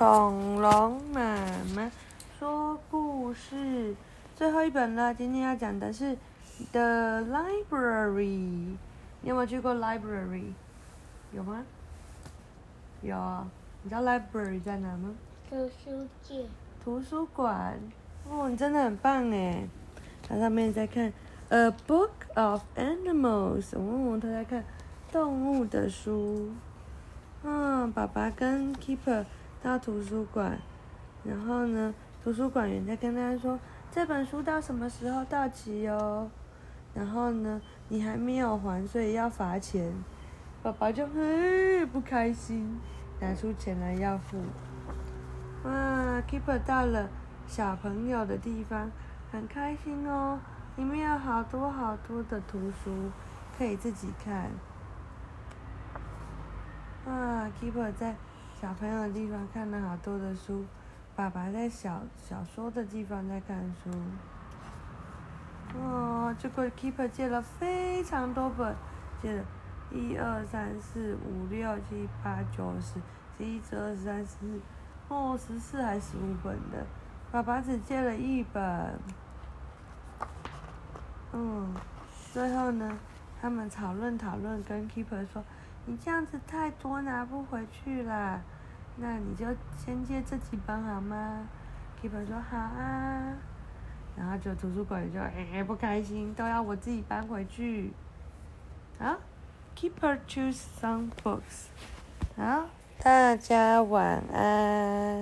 恐龙妈妈说故事，最后一本了。今天要讲的是《The Library》。你有没有去过 library？有吗？有啊。你知道 library 在哪吗？图书界。图书馆。哦，你真的很棒哎！它上面在看《A Book of Animals》。哦，他在看动物的书。嗯，爸爸跟 Keeper 到图书馆，然后呢，图书馆员在跟他说：“这本书到什么时候到期哦？”然后呢，你还没有还，所以要罚钱。爸爸就很不开心，拿出钱来要付。哇，Keeper 到了小朋友的地方，很开心哦，里面有好多好多的图书，可以自己看。啊，Keeper 在小朋友的地方看了好多的书，爸爸在小小说的地方在看书。哦，结果 Keeper 借了非常多本，借了一二三四五六七八九十，十一十二十三十四，哦，十四还十五本的，爸爸只借了一本。嗯，最后呢，他们讨论讨论，跟 Keeper 说。你这样子太多拿不回去啦，那你就先借这几本好吗？Keeper 说好啊，然后就图书馆就诶不开心，都要我自己搬回去。啊，Keeper choose some books。好，大家晚安。